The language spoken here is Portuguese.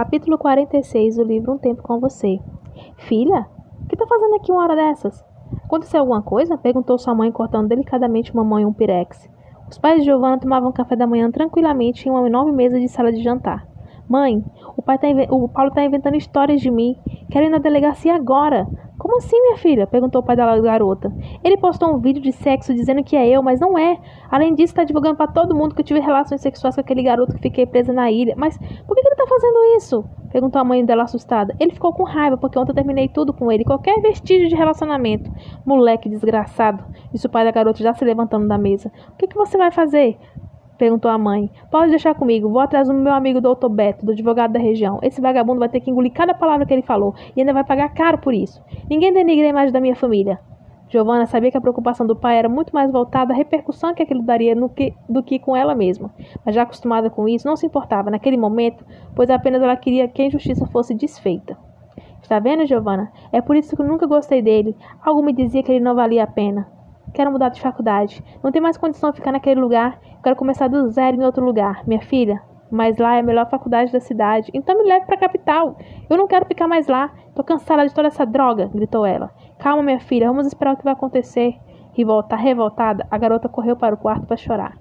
Capítulo 46 do livro Um Tempo com Você. Filha, o que tá fazendo aqui uma hora dessas? Aconteceu alguma coisa? Perguntou sua mãe, cortando delicadamente uma mão em um pirex. Os pais de Giovanna tomavam café da manhã tranquilamente em uma enorme mesa de sala de jantar. Mãe, o, pai tá o Paulo tá inventando histórias de mim. Quero ir na delegacia agora. Como assim, minha filha? perguntou o pai da garota. Ele postou um vídeo de sexo dizendo que é eu, mas não é. Além disso, está divulgando para todo mundo que eu tive relações sexuais com aquele garoto que fiquei presa na ilha. Mas por que fazendo isso? perguntou a mãe dela assustada. Ele ficou com raiva porque ontem eu terminei tudo com ele, qualquer vestígio de relacionamento. Moleque desgraçado, disse o pai da garota já se levantando da mesa. O que, que você vai fazer? Perguntou a mãe. Pode deixar comigo. Vou atrás do meu amigo doutor Beto, do advogado da região. Esse vagabundo vai ter que engolir cada palavra que ele falou e ainda vai pagar caro por isso. Ninguém denigra a imagem da minha família. Giovanna sabia que a preocupação do pai era muito mais voltada à repercussão que aquilo daria que, do que com ela mesma. Mas já acostumada com isso, não se importava naquele momento, pois apenas ela queria que a injustiça fosse desfeita. Está vendo, Giovanna? É por isso que eu nunca gostei dele. Algo me dizia que ele não valia a pena. Quero mudar de faculdade. Não tenho mais condição de ficar naquele lugar. Quero começar do zero em outro lugar. Minha filha, mas lá é a melhor faculdade da cidade. Então me leve para a capital. Eu não quero ficar mais lá. Tô cansada de toda essa droga, gritou ela. Calma, minha filha, vamos esperar o que vai acontecer. Revolta, revoltada, a garota correu para o quarto para chorar.